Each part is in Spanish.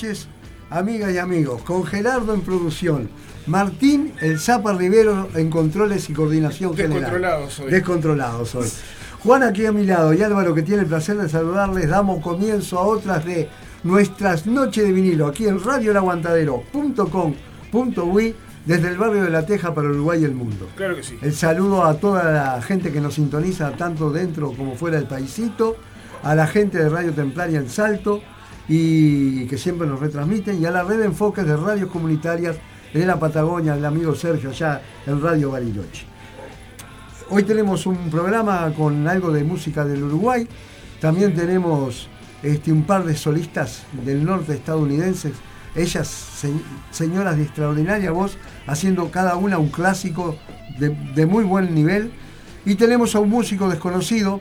noches, amigas y amigos. Con Gerardo en producción, Martín el Zapa Rivero en controles y coordinación general. Descontrolados hoy. Descontrolados hoy. Juan aquí a mi lado y Álvaro que tiene el placer de saludarles, damos comienzo a otras de nuestras noches de vinilo aquí en radioelaguantadero.com.uy desde el barrio de La Teja para Uruguay y el mundo. Claro que sí. El saludo a toda la gente que nos sintoniza tanto dentro como fuera del paisito, a la gente de Radio Templaria en Salto y que siempre nos retransmiten y a la red de enfoques de radios comunitarias en la Patagonia, el amigo Sergio allá en Radio Bariloche. Hoy tenemos un programa con algo de música del Uruguay, también tenemos este, un par de solistas del norte estadounidenses, ellas se- señoras de extraordinaria voz, haciendo cada una un clásico de, de muy buen nivel. Y tenemos a un músico desconocido,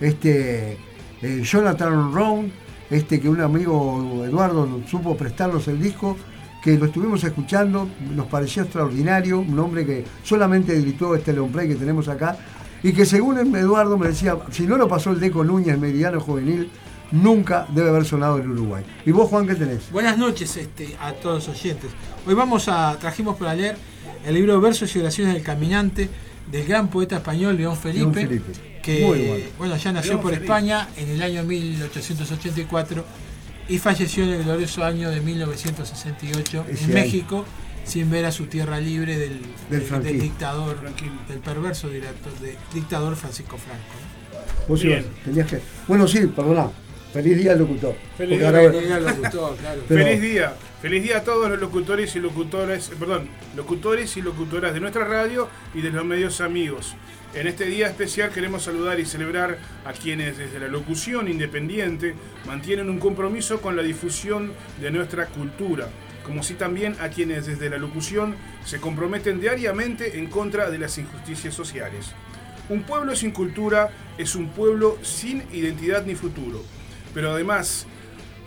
este, eh, Jonathan Round, este, que un amigo Eduardo supo prestarnos el disco, que lo estuvimos escuchando, nos pareció extraordinario, un hombre que solamente gritó este long play que tenemos acá, y que según Eduardo me decía, si no lo pasó el Deco Núñez, Meridiano Juvenil, nunca debe haber sonado en Uruguay. ¿Y vos, Juan, qué tenés? Buenas noches este, a todos los oyentes. Hoy vamos a, trajimos para leer el libro Versos y Oraciones del Caminante del gran poeta español León Felipe, León Felipe. Que Muy bueno. bueno, ya nació por. España en el año 1884 y falleció en el glorioso año de 1968 Ese en año. México sin ver a su tierra libre del, Del del franquismo. dictador, del perverso director, de- dictador Francisco Franco. ¿no? Vos Bien. ibas, tenías que... Bueno, sí, perdona. Feliz día al locutor. Feliz día, ahora- feliz Era locutor, claro. Pero- Feliz día. Feliz día a todos los locutores y locutoras, perdón, locutores y locutoras de nuestra radio y de los medios amigos. En este día especial queremos saludar y celebrar a quienes desde la locución independiente mantienen un compromiso con la difusión de nuestra cultura, como si también a quienes desde la locución se comprometen diariamente en contra de las injusticias sociales. Un pueblo sin cultura es un pueblo sin identidad ni futuro, pero además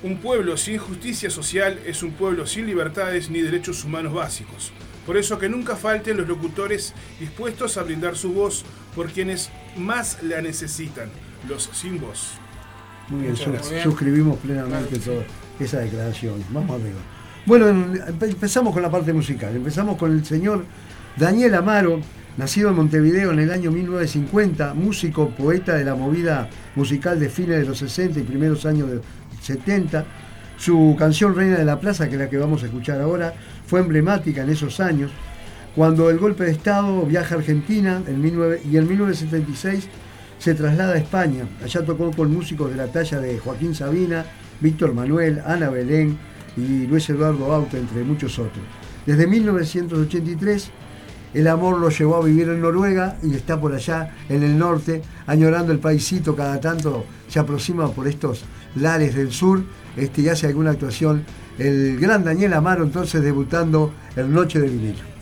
un pueblo sin justicia social es un pueblo sin libertades ni derechos humanos básicos. Por eso que nunca falten los locutores dispuestos a brindar su voz por quienes más la necesitan, los sin voz. Muy bien, sus- suscribimos plenamente toda esa declaración. Vamos arriba. Bueno, en- empe- empezamos con la parte musical. Empezamos con el señor Daniel Amaro, nacido en Montevideo en el año 1950, músico, poeta de la movida musical de fines de los 60 y primeros años de 70. Su canción Reina de la Plaza, que es la que vamos a escuchar ahora, fue emblemática en esos años. Cuando el golpe de Estado viaja a Argentina en 19 y en 1976 se traslada a España. Allá tocó con músicos de la talla de Joaquín Sabina, Víctor Manuel, Ana Belén y Luis Eduardo Auto, entre muchos otros. Desde 1983 el amor lo llevó a vivir en Noruega y está por allá en el norte, añorando el paisito cada tanto se aproxima por estos lares del sur este, y hace alguna actuación. El gran Daniel Amaro entonces debutando en Noche de Vinilo.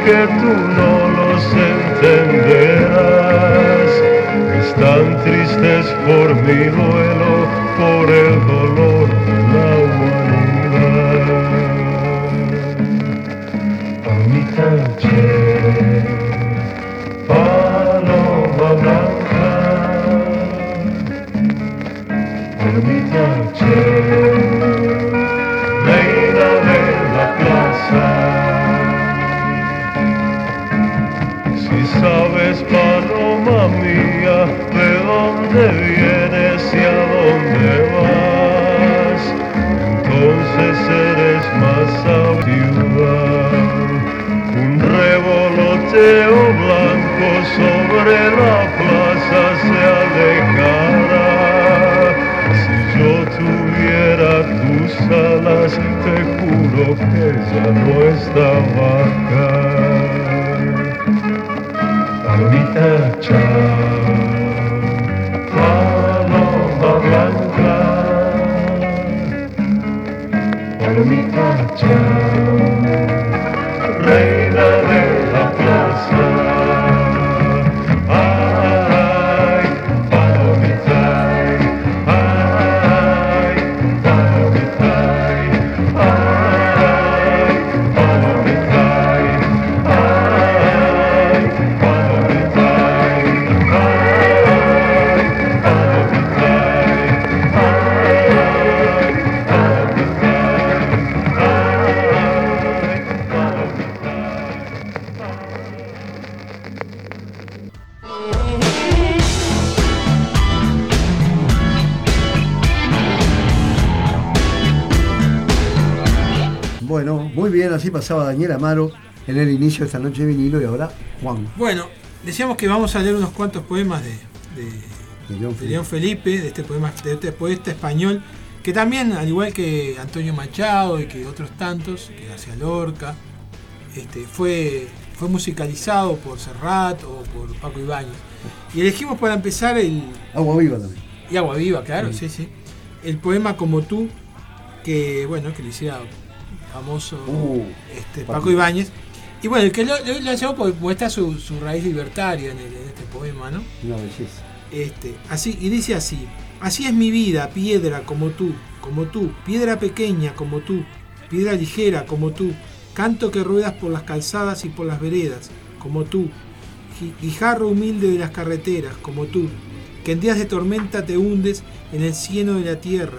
Porque tú no los entenderás. Están tristes por mi duelo, sobre la plaza se alejara. Si yo tuviera tus alas, te juro que ya no estaba acá. Palomita, chao. Paloma blanca. Palomita, chao. Pasaba Daniel Amaro en el inicio de esta noche de vinilo y ahora Juan. Bueno, decíamos que vamos a leer unos cuantos poemas de, de- de León de León Felipe, de este poema, de este poeta español, que también, al igual que Antonio Machado y que otros tantos, que García Lorca, este, fue, fue musicalizado por Serrat o por Paco Ibáñez. Y elegimos para empezar el, Agua viva también. y Agua Viva, claro, sí, sí. El poema Como tú, que bueno, que le hiciera famoso Uh, este, Paco. Paco Ibáñez. Y bueno, el que lo, lo, lo llevó porque muestra su, su raíz libertaria en, el- en este poema, ¿no? una belleza. Este, así, y dice así, así es mi vida, piedra como tú, como tú, piedra pequeña como tú, piedra ligera como tú, canto que ruedas por las calzadas y por las veredas, como tú, guijarro humilde de las carreteras, como tú, que en días de tormenta te hundes en el cieno de la tierra,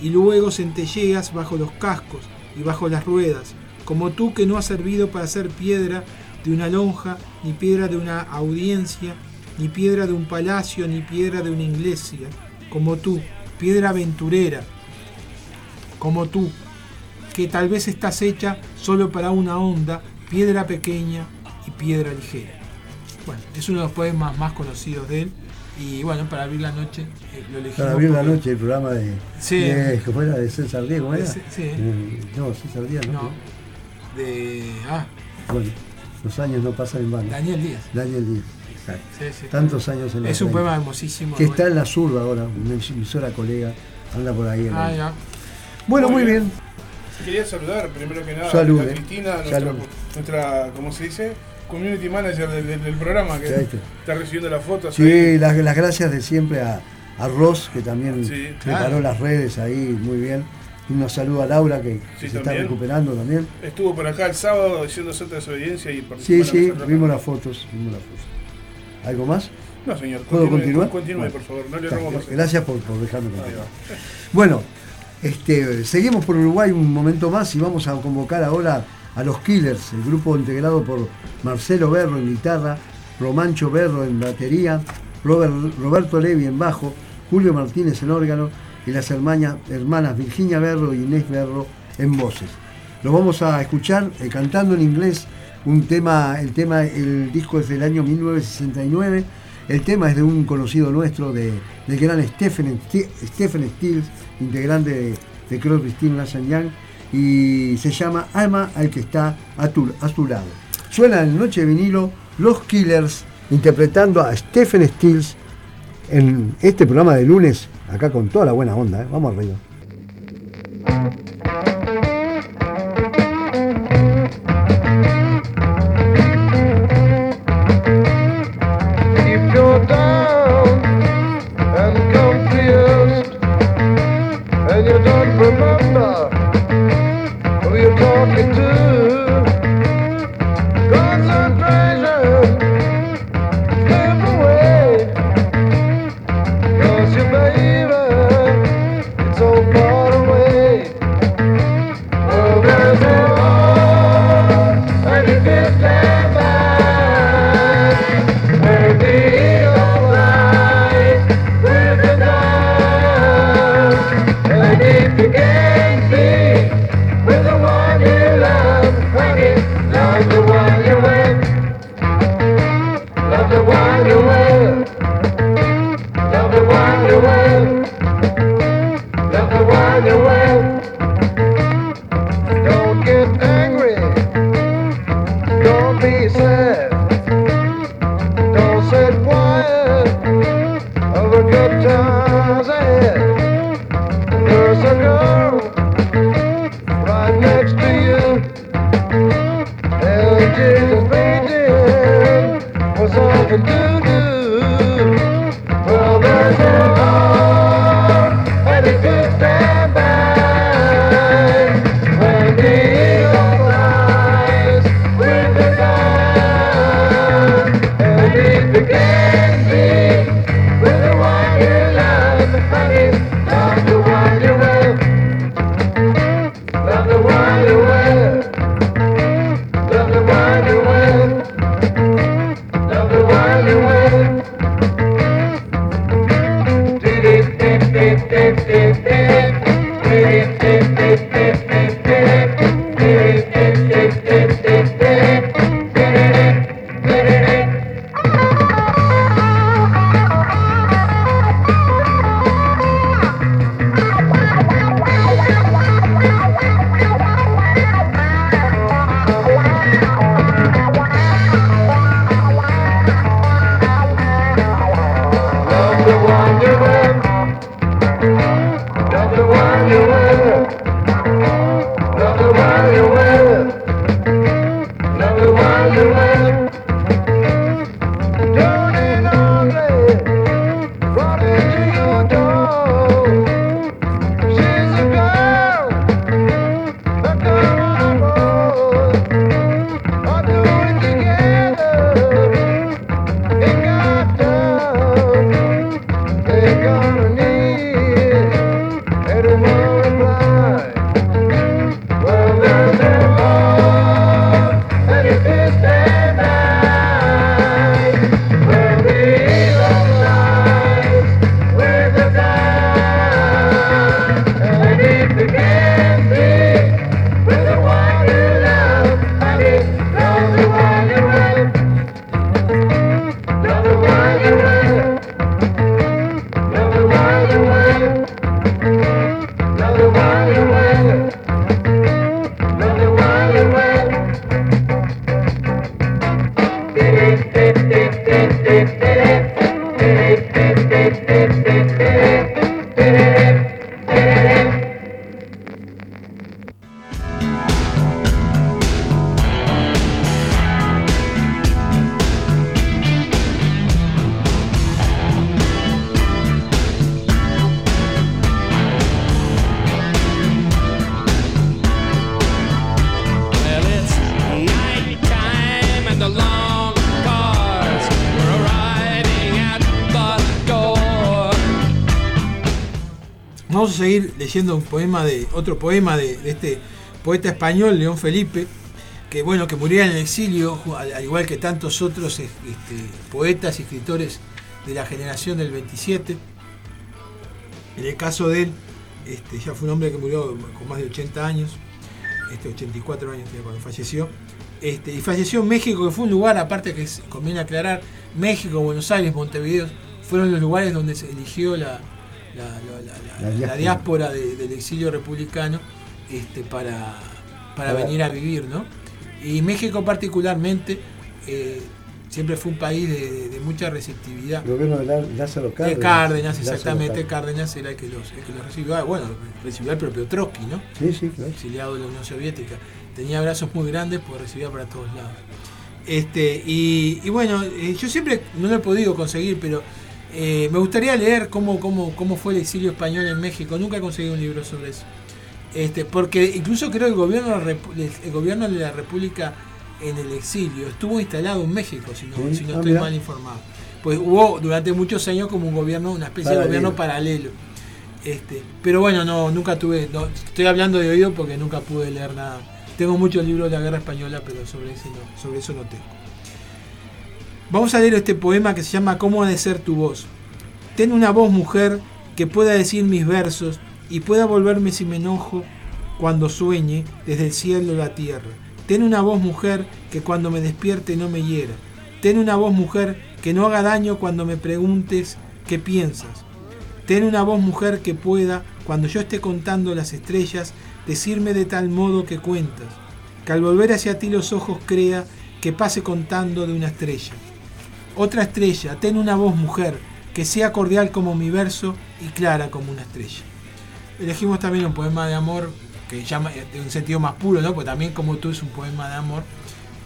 y luego centelleas bajo los cascos y bajo las ruedas, como tú que no has servido para ser piedra de una lonja, ni piedra de una audiencia, ni piedra de un palacio, ni piedra de una iglesia, como tú, piedra aventurera, como tú, que tal vez estás hecha solo para una onda, piedra pequeña y piedra ligera. Bueno, es uno de los poemas más conocidos de él. Y bueno, para abrir la noche eh, lo elegimos. Para abrir la porque- noche el programa de. Sí. de- ¿Cómo era? De César Díaz, ¿cómo era? Sí, sí. Eh, no, César Díaz, ¿no? No, de. Ah, Bueno, los años no pasan en vano. Daniel Díaz. Daniel Díaz, exacto. Sí, sí. Tantos años en la Es un poema hermosísimo. Que bueno. está en la zurda ahora, una emisora colega, anda por ahí. Ah, ya. Bueno, muy Muy bien. Quería saludar primero que nada Salude. a Cristina, nuestra, Salud. nuestra, ¿cómo se dice? Community manager del, del- del programa, que está. recibiendo las fotos. Sí, las, las gracias de siempre a, a Ross, que también Sí, preparó claro. las redes ahí muy bien. Y nos saluda a Laura, que, Sí, se está recuperando también. Estuvo por acá el sábado diciendo Santa Desobediencia y Sí, participando sí, vimos las fotos. Vimos las fotos. ¿Algo más? No, señor. ¿Puedo continuar? Continúe, Bueno. por favor. No le Está, robo más. Gracias por, por dejarme continuar. Bueno, este, seguimos por Uruguay un momento más y vamos a convocar ahora a los Killers, el grupo integrado por Marcelo Berro en guitarra, Romancho Berro en batería, Robert- Roberto Levi en bajo, Julio Martínez en órgano y las hermanas, hermanas Virginia Berro y Inés Berro en voces. Los vamos a escuchar eh, cantando en inglés un tema, el tema, el disco es del año 1969, el tema es de un conocido nuestro, de, del gran Stephen, Stephen Stills, integrante de, de Crosby, Stills, Nash Young, y se llama Alma al que está a tu, a tu lado. Suena en Noche de Vinilo Los Killers interpretando a Stephen Stills en este programa de lunes, acá con toda la buena onda, ¿eh? vamos arriba. stick. Leyendo un poema de otro poema de, este poeta español León Felipe, que bueno que murió en el exilio, al, al igual que tantos otros este, poetas y escritores de la generación del 27. En el caso de él, este, ya fue un hombre que murió con más de 80 años, este, 84 años cuando falleció. Este, y falleció en México, que fue un lugar, aparte que conviene aclarar, México, Buenos Aires, Montevideo, fueron los lugares donde se eligió la, la, la- la- diáspora. diáspora de- del exilio republicano este, para, para venir a vivir. ¿no? Y México particularmente eh, siempre fue un país de, de- de mucha receptividad. El gobierno de Lá- Lázaro De Cárdenas. Cárdenas, Lázaro exactamente, Cárdenas. Cárdenas era el que los, el que los recibió. Ah, bueno, recibió al propio Trotsky, ¿no? Sí, sí, claro. exiliado de la Unión Soviética. Tenía brazos muy grandes porque recibía para todos lados. Este, y, y bueno, eh, yo siempre no lo he podido conseguir, pero eh, me gustaría leer cómo, cómo, cómo fue el exilio español en México. Nunca he conseguido un libro sobre eso. Este, porque incluso creo que el gobierno, de la Repu- el gobierno de la República en el exilio estuvo instalado en México, si no, Sí, si no ah, estoy mirá. mal informado. Pues hubo durante muchos años como un gobierno, una especie de gobierno paralelo. Este, pero bueno, no, nunca tuve, no, estoy hablando de oído porque nunca pude leer nada. Tengo muchos libros de la guerra española, pero sobre, ese no, sobre eso no tengo. Vamos a leer este poema que se llama ¿Cómo ha de ser tu voz? Ten una voz, mujer, que pueda decir mis versos y pueda volverme si me enojo cuando sueñe desde el cielo la tierra. Ten una voz, mujer, que cuando me despierte no me hiera. Ten una voz, mujer, que no haga daño cuando me preguntes qué piensas. Ten una voz, mujer, que pueda, cuando yo esté contando las estrellas, decirme de tal modo que cuentas, que al volver hacia ti los ojos crea que pase contando de una estrella. Otra estrella, ten una voz, mujer, que sea cordial como mi verso y clara como una estrella. Elegimos también un poema de amor que llama de un sentido más puro, ¿no? Pues también como tú es un poema de amor,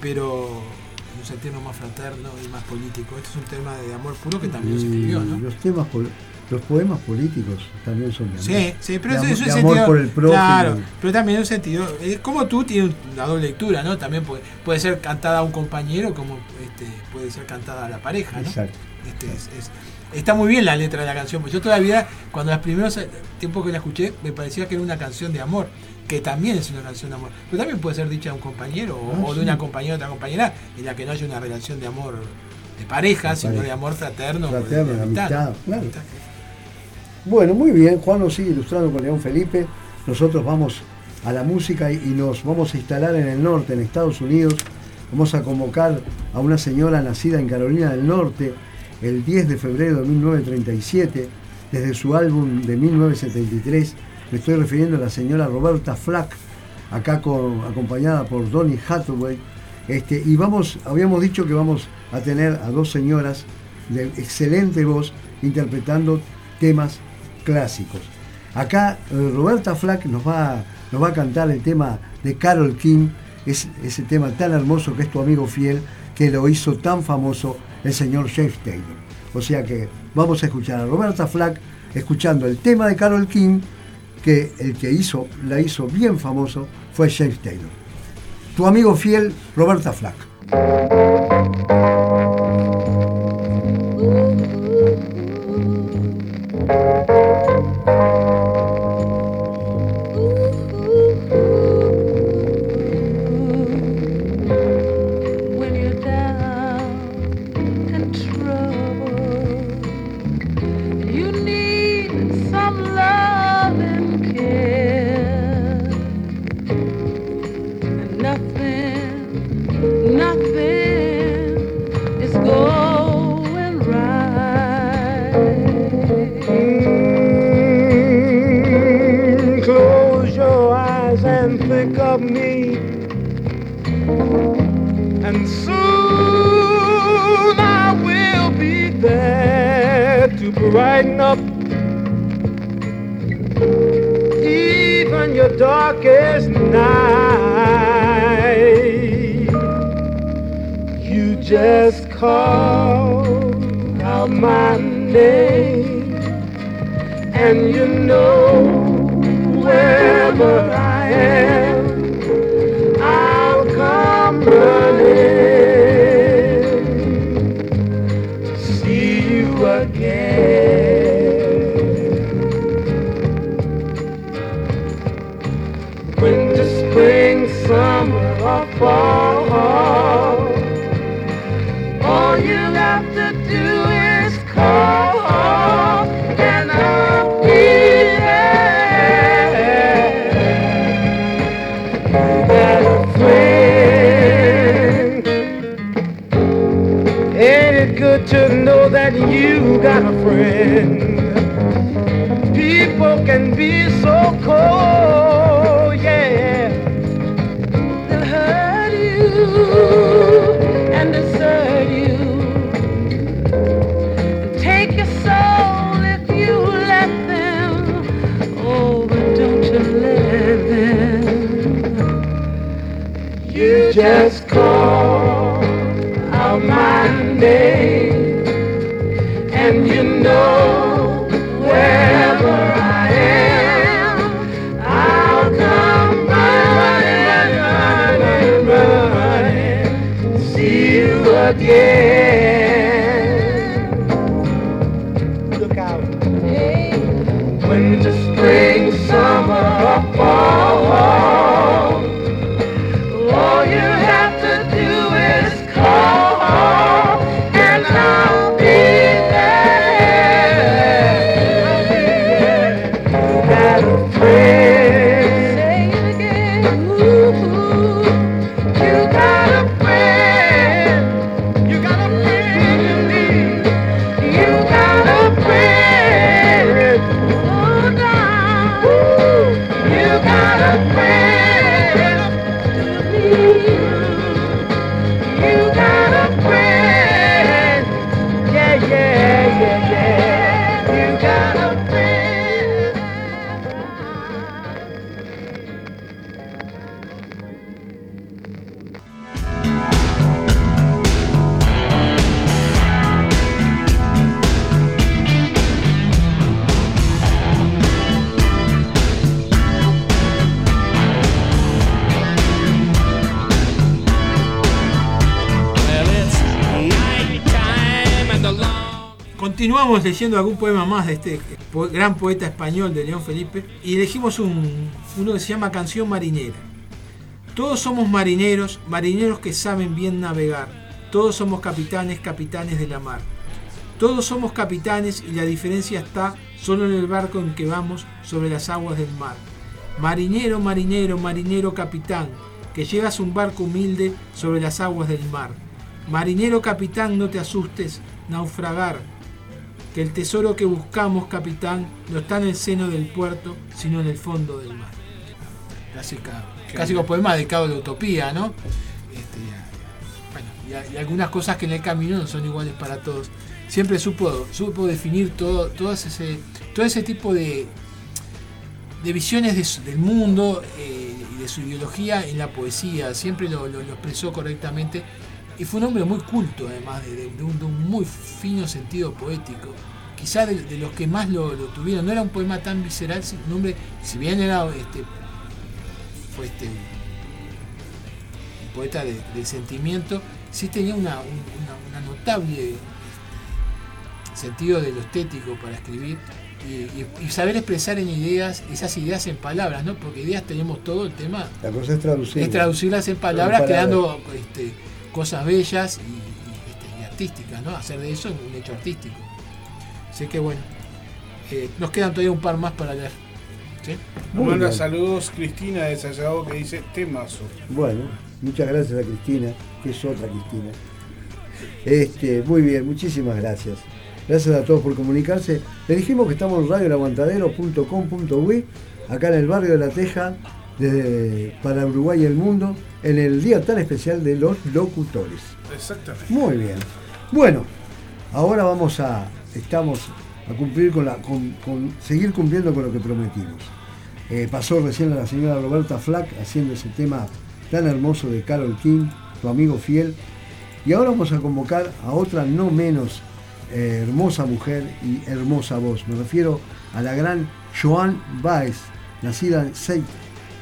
pero en un sentido más fraterno y más político. Este es un tema de amor puro que también se escribió, ¿no? Los temas, los poemas políticos también son de amor. Sí, sí, pero de, eso es un amor sentido. por el prójimo. claro, pero también en un sentido. eh, como tú, tiene una doble lectura, ¿no? También puede, puede ser cantada a un compañero, como este, puede ser cantada a la pareja, ¿no? Exacto. Este, es- es- está muy bien la letra de la canción. Pues yo todavía, cuando los primeros tiempos que la escuché, me parecía que era una canción de amor, que también es una canción de amor. Pero también puede ser dicha a un compañero o, Ah, o de una compañera a otra compañera, en la que no haya una relación de amor de pareja, De sino pareja. de amor fraterno. Fraterno, de amistad, claro. Amistad. Bueno, muy bien, Juan nos sigue ilustrando con León Felipe. Nosotros vamos a la música y, y nos vamos a instalar en el norte, en Estados Unidos. Vamos a convocar a una señora nacida en Carolina del Norte el 10 de febrero de 1937, desde su álbum de 1973. Me estoy refiriendo a la señora Roberta Flack, acá acompañada por Donny Hathaway. Este, y vamos, habíamos dicho que vamos a tener a dos señoras de excelente voz interpretando temas clásicos. Acá eh, Roberta Flack nos va, nos va a cantar el tema de Carol King, es, ese tema tan hermoso que es tu amigo fiel, que lo hizo tan famoso el señor James Taylor. O sea que vamos a escuchar a Roberta Flack escuchando el tema de Carol King, que el que hizo, la hizo bien famoso fue James Taylor. Tu amigo fiel, Roberta Flack. Brighten up even your darkest night. You just call out my name and you know wherever I am, friend? Continuamos leyendo algún poema más de este gran poeta español de León Felipe y elegimos un, uno que se llama Canción Marinera. Todos somos marineros, marineros que saben bien navegar. Todos somos capitanes, capitanes de la mar. Todos somos capitanes y la diferencia está solo en el barco en que vamos sobre las aguas del mar. Marinero, marinero, marinero, capitán, que llevas un barco humilde sobre las aguas del mar. Marinero, capitán, no te asustes, naufragar, que el tesoro que buscamos, capitán, no está en el seno del puerto, sino en el fondo del mar. Clásica, clásico poema dedicado a la utopía, ¿no? Este, bueno, y, a- y algunas cosas que en el camino no son iguales para todos. Siempre supo, supo definir todo, todo, ese, todo ese tipo de, de visiones de del mundo eh, y de su ideología en la poesía. Siempre lo, lo- lo expresó correctamente. Y fue un hombre muy culto, además, de, de- de un, de un muy fino sentido poético. Quizá de, los que más lo, lo tuvieron. No era un poema tan visceral, si- un hombre, si bien era este, fue este, un poeta de, sentimiento, sí tenía una, un- una- una notable este, sentido de lo estético para escribir y, saber expresar en ideas, esas ideas en palabras, ¿no? Porque ideas tenemos todo, el tema La cosa es traducir. es traducirlas en palabras, En palabras. creando este, cosas bellas y, y, este, y artísticas, ¿no? Hacer de eso un hecho artístico. Así que bueno, eh, nos quedan todavía un par más para leer. ¿sí? Muy manda bien. saludos Cristina de Sayago que dice temazo. Bueno, muchas gracias a Cristina, que es otra Cristina. Este, muy bien, muchísimas gracias. Gracias a todos por comunicarse. Le dijimos que estamos en radioelaguantadero.com.uy, acá en el barrio de La Teja, desde, para Uruguay y el mundo, en el día tan especial de los locutores. Exactamente. Muy bien. Bueno, ahora vamos a, estamos a cumplir con la, con, con- seguir cumpliendo con lo que prometimos. Eh, pasó recién a la señora Roberta Flack haciendo ese tema tan hermoso de Carol King, tu amigo fiel. Y ahora vamos a convocar a otra no menos eh, hermosa mujer y hermosa voz. Me refiero a la gran Joan Baez, nacida en St.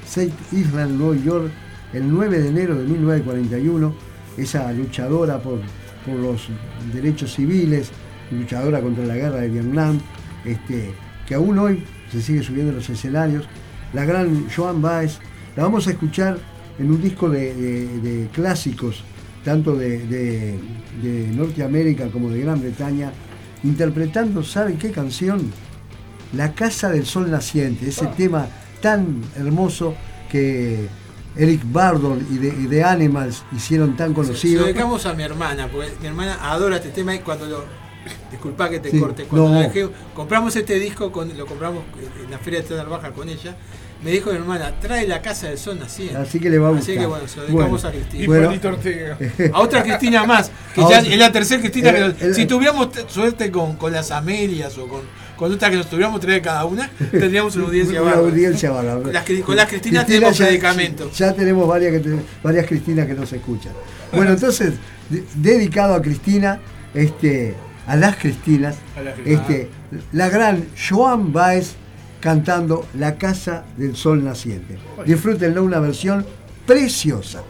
St. Island, Nueva York, el 9 de enero de 1941. Esa luchadora por, por los derechos civiles, luchadora contra la guerra de Vietnam, este, que aún hoy se sigue subiendo a los escenarios. La gran Joan Baez, la vamos a escuchar en un disco de, de- de clásicos, tanto de, de- de Norteamérica como de Gran Bretaña, interpretando, ¿saben qué canción? La Casa del Sol Naciente, ese tema tan hermoso que Eric Bardon y de, y de Animals hicieron tan Se lo conocido. dedicamos a mi hermana, porque mi hermana adora este tema y cuando lo. Disculpa que te Sí, corte, cuando no. lo dejé- compramos este disco, con, lo compramos en la Feria de Tierra Baja con ella. Me dijo mi hermana, trae la casa del sol naciente. Así que le va a Así gustar. que bueno, se lo dedicamos Bueno. a Cristina. Y Bueno. Palito Ortega. A otra Cristina más, que ya es la tercera Cristina que El- nos- el- si tuviéramos suerte con, con las Amelias o con, con otras que nos tuviéramos traer cada una, tendríamos una audiencia Una audiencia bárbara. Con las, Cri- con las Cristinas Cristina tenemos ya- medicamento. Ya tenemos varias, que te- varias Cristinas que nos escuchan. Bueno, entonces, de- dedicado a Cristina, este, a las Cristinas, A las Cristinas. este, la gran Joan Baez cantando La Casa del Sol Naciente. Disfrútenlo, una versión preciosa.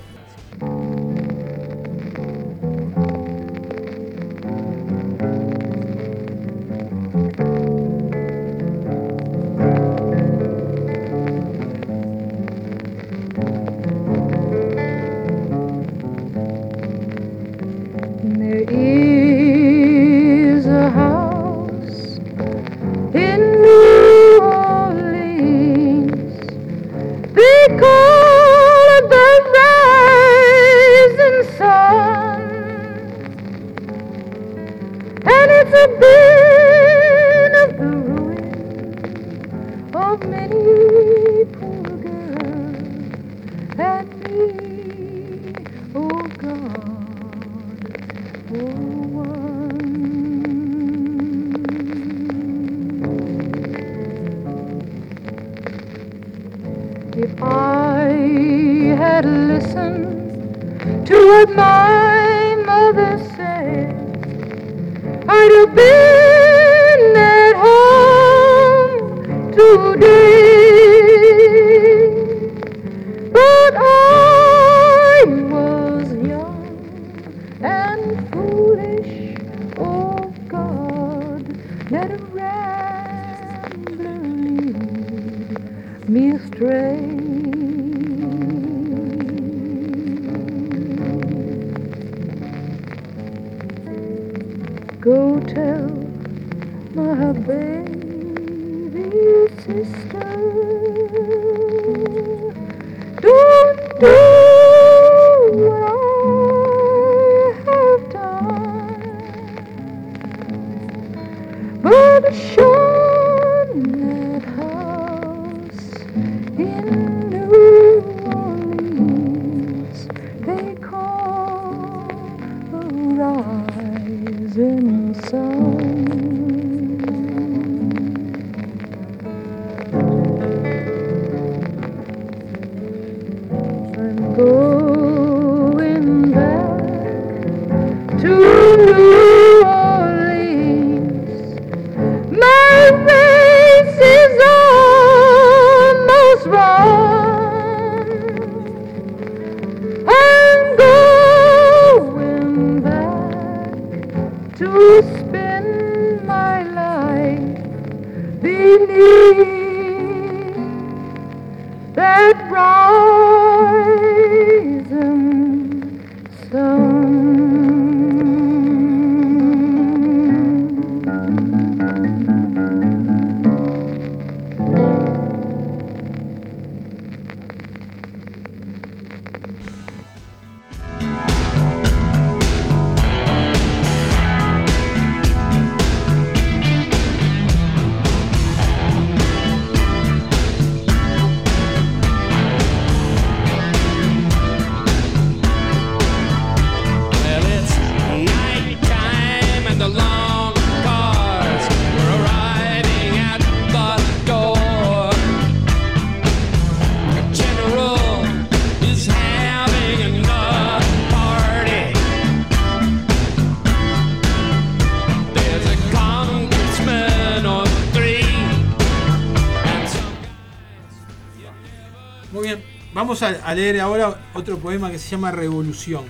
A, leer ahora otro poema que se llama Revolución.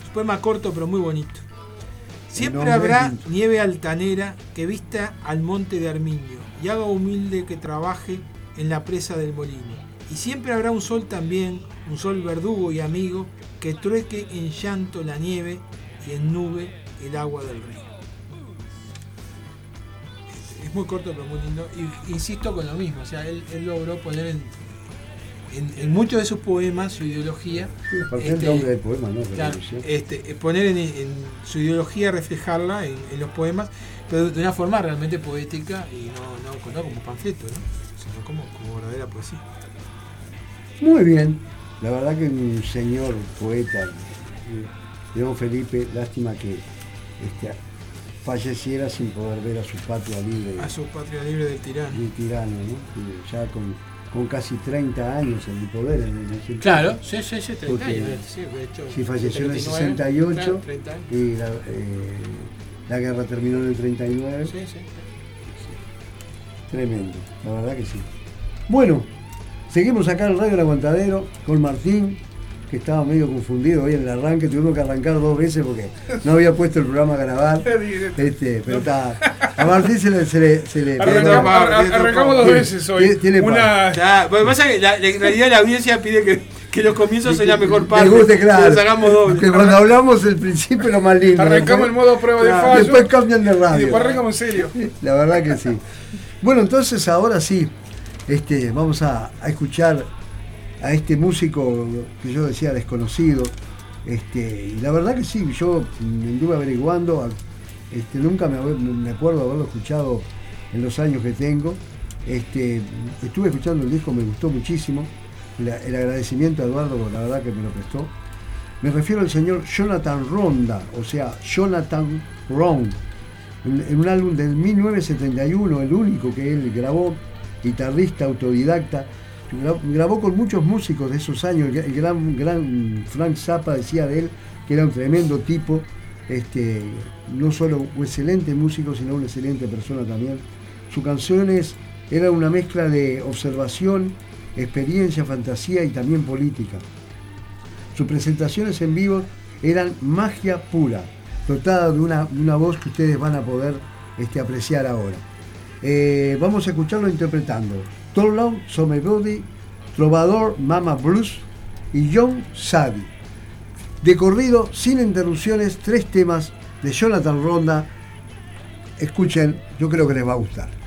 Es un poema corto pero muy bonito. Siempre habrá nieve altanera que vista al monte de Armiño y haga humilde que trabaje en la presa del molino. Y siempre habrá un sol también, un sol verdugo y amigo, que trueque en llanto la nieve y en nube el agua del río. Es muy corto pero muy lindo. Y insisto con lo mismo, o sea, él, él logró poner en, en, en muchos de sus poemas su ideología. Sí, Este, el nombre del poema, ¿no? Claro, Revolución. este, poner en, en su ideología, reflejarla en, en los poemas, pero de una forma realmente poética y no, no, no como panfleto, ¿no? sino como, como verdadera poesía. Muy bien. La verdad que un señor poeta, eh, León Felipe, lástima que este, falleciera sin poder ver a su patria libre A su patria libre del tirano. del tirano, ¿no? Ya con, con casi 30 años en el poder. En el- en el- Claro, sí, sí, sí, 30 Porque años. sí, de hecho, Si falleció en el 39, 68 claro, 30 años. y la, eh, la guerra terminó en el 39. Sí, sí. Tremendo, la verdad que sí. Bueno, seguimos acá en el Radio El Aguantadero con Martín, que estaba medio confundido hoy en el arranque, tuvimos que arrancar dos veces porque no había puesto el programa a grabar. Este, pero está. A Martín se le. Se le, se le- Arrancamos, dos veces hoy. tiene- tiene Una, Ya, lo que pasa es que la- en realidad la audiencia pide que, que los comienzos sean la mejor Les parte. guste, que claro. los hagamos doble. Que cuando hablamos el principio es lo más lindo. arrancamos el modo prueba de fallo. Después cambian de y radio. después arrancamos en serio. La verdad que sí. Bueno, entonces ahora sí, este, vamos a, a escuchar a este músico que yo decía desconocido. Este, y la verdad que sí, yo me anduve averiguando, este, nunca me, acuerdo haberlo escuchado en los años que tengo. Este, estuve escuchando el disco, me gustó muchísimo. El agradecimiento a Eduardo, la verdad que me lo prestó. Me refiero al señor Jonathan Ronda, o sea, Jonathan Ron, en, un álbum del 1971, el único que él grabó, guitarrista autodidacta, grabó con muchos músicos de esos años. El gran, gran Frank Zappa decía de él que era un tremendo tipo, este, no solo un excelente músico, sino una excelente persona también. Sus canciones eran una mezcla de observación, experiencia, fantasía y también política. Sus presentaciones en vivo eran magia pura, dotada de una, una voz que ustedes van a poder este, apreciar ahora. Eh, vamos a escucharlo interpretando. Too Long, Trovador, Mama Blues y John Sadie. De corrido, sin interrupciones, tres temas de Jonathan Ronda. Escuchen, yo creo que les va a gustar.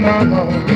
mama.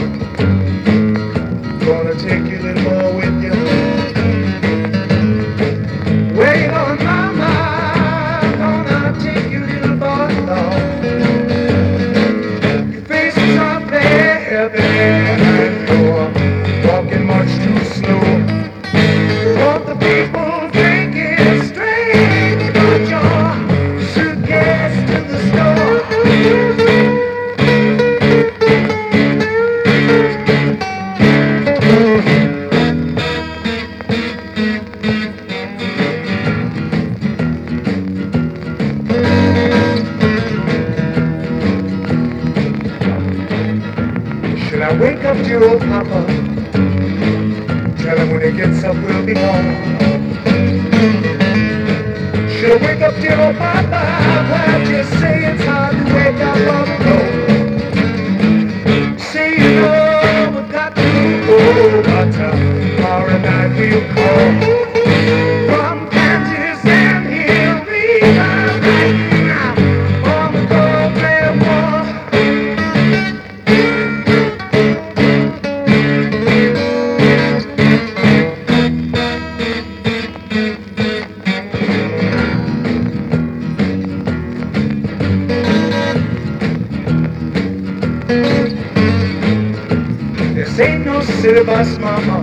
This ain't no city bus, mama.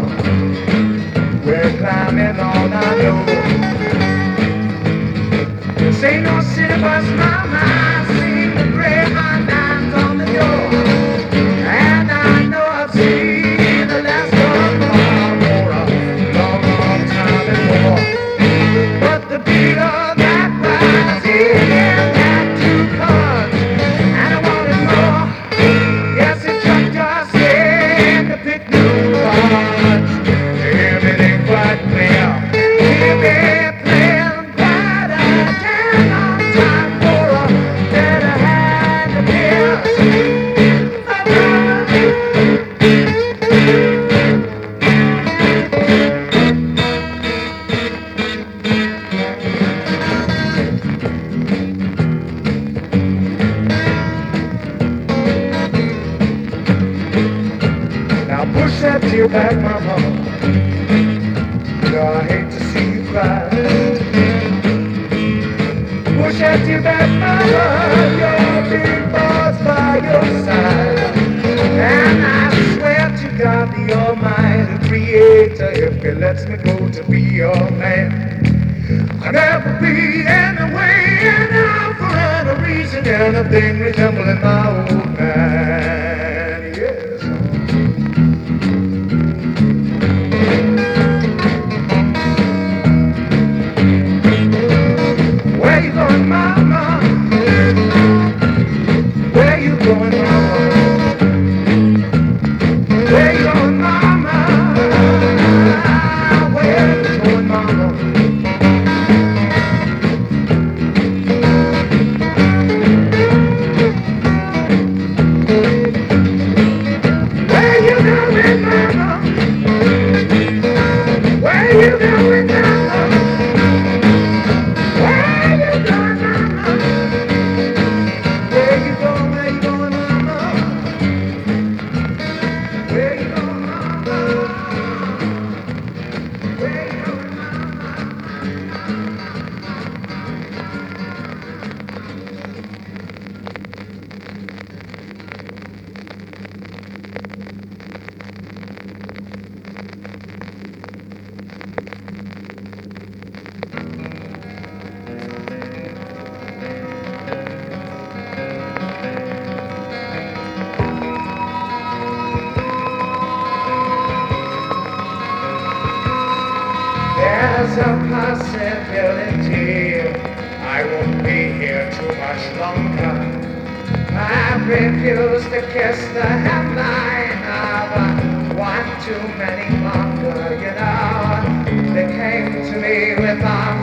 We're climbing on our door. This ain't no city bus, mama. See the gray hot lines on the door.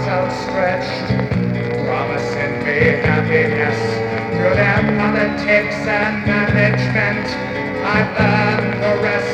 outstretched, promising me happiness. Through their politics and management, I've learned the rest.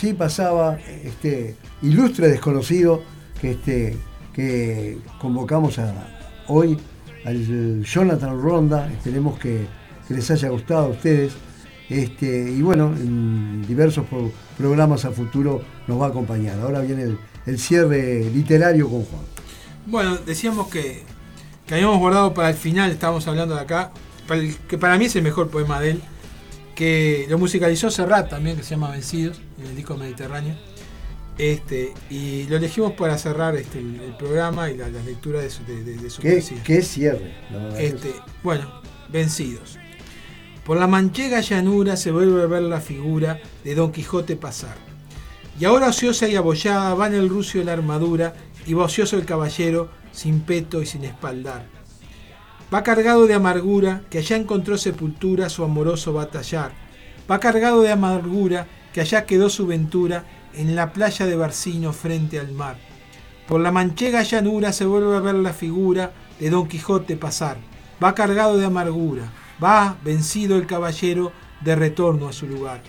Así pasaba este ilustre desconocido que, este, que convocamos a, hoy al Jonathan Ronda. Esperemos que, les haya gustado a ustedes. Este, y bueno, en diversos pro- programas a futuro nos va a acompañar. Ahora viene el, el cierre literario con Juan. Bueno, decíamos que, que habíamos guardado para el final, estábamos hablando de acá, para el- que para mí es el mejor poema de él, que lo musicalizó Serrat también, que se llama Vencidos, en el disco Mediterráneo. Este, y lo elegimos para cerrar este, el, el programa y la, la lectura de su, de, de- de su ¿Qué, poesía. qué cierre? Este, bueno, vencidos. Por la manchega llanura se vuelve a ver la figura de Don Quijote pasar. Y ahora ociosa y abollada va en el rucio la armadura y va ocioso el caballero sin peto y sin espaldar. Va cargado de amargura que allá encontró sepultura su amoroso batallar. Va cargado de amargura que allá quedó su ventura en la playa de Barcino frente al mar. Por la manchega llanura se vuelve a ver la figura de Don Quijote pasar. Va cargado de amargura, va vencido el caballero de retorno a su lugar.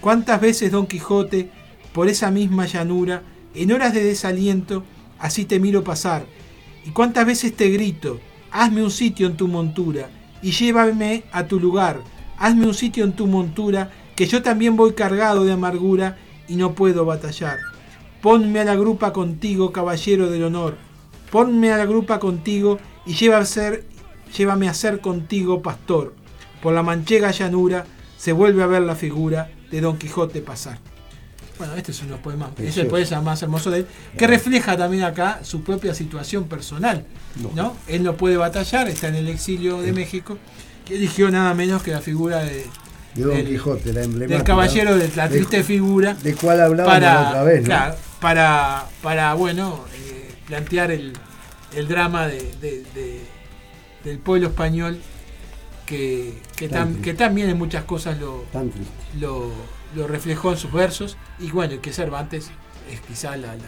¿Cuántas veces Don Quijote, por esa misma llanura, en horas de desaliento, así te miro pasar? ¿Y cuántas veces te grito, hazme un sitio en tu montura y llévame a tu lugar, hazme un sitio en tu montura, que yo también voy cargado de amargura y no puedo batallar? Ponme a la grupa contigo, caballero del honor. Ponme a la grupa contigo y llévame a ser contigo pastor. Por la manchega llanura se vuelve a ver la figura de Don Quijote pasar. Bueno, este es uno de los poemas, es el Precioso. poema más hermoso de él, que refleja también acá su propia situación personal. ¿no? Él no puede batallar, está en el exilio de México, que eligió nada menos que la figura de, De Don del- Quijote, la emblemática. del caballero de la De- triste figura De cual hablábamos para, otra vez, ¿no? claro, para, para bueno, eh, plantear el, el drama de, de- de- del pueblo español que, que, Tan también en muchas cosas lo, Tan triste. lo, lo reflejó en sus versos y bueno, que Cervantes es quizá la, la-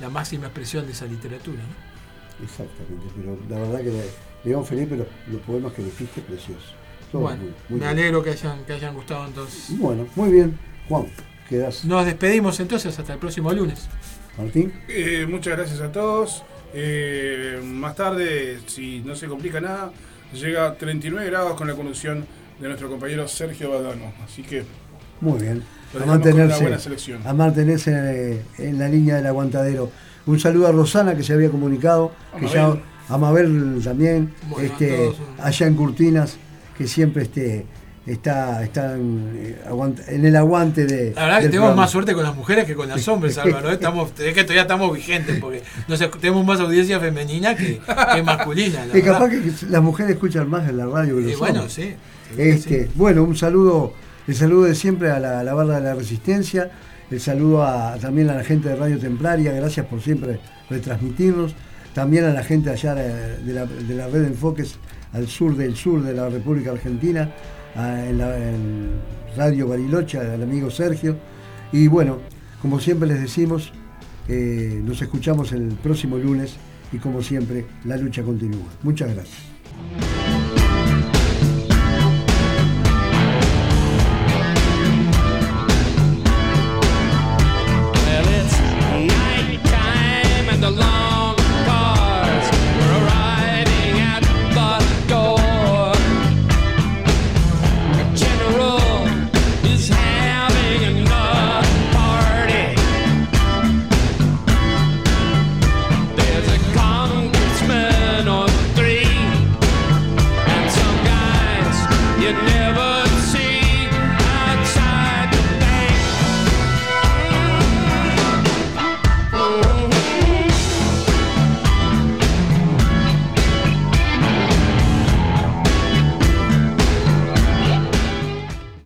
la máxima expresión de esa literatura. ¿no? Exactamente, pero la verdad que le- León Felipe, los, los poemas que elegiste, preciosos. Todos Bueno, muy- muy me bien. alegro que hayan, que hayan gustado entonces. Bueno, muy bien. Juan, quedas. Nos despedimos entonces hasta el próximo lunes. Martín. Eh, muchas gracias a todos. Eh, más tarde, si no se complica nada, llega a 39 grados con la conducción de nuestro compañero Sergio Badano. Así que Muy bien. A mantenerse, a mantenerse eh, en la línea del aguantadero. Un saludo a Rosana que se había comunicado, que ya, a Mabel también, Bueno, este, todos, allá en Curtinas, que siempre este, está, están eh, aguant- en el aguante de. La verdad que tenemos programa. más suerte con las mujeres que con los hombres, Álvaro. ¿eh? Estamos, es que todavía estamos vigentes porque no sé, tenemos más audiencia femenina que, que masculina. La Y capaz que las mujeres escuchan más en la radio que los Y bueno, hombres. sí. que Este, sí. Bueno, un saludo, el saludo de siempre a la, barra de la resistencia, el saludo a, también a la gente de Radio Templaria, gracias por siempre retransmitirnos, también a la gente allá de, la, red de enfoques al sur del sur de la República Argentina, en Radio Bariloche, al amigo Sergio, y bueno, como siempre les decimos, eh, nos escuchamos el próximo lunes y como siempre, la lucha continúa. Muchas gracias.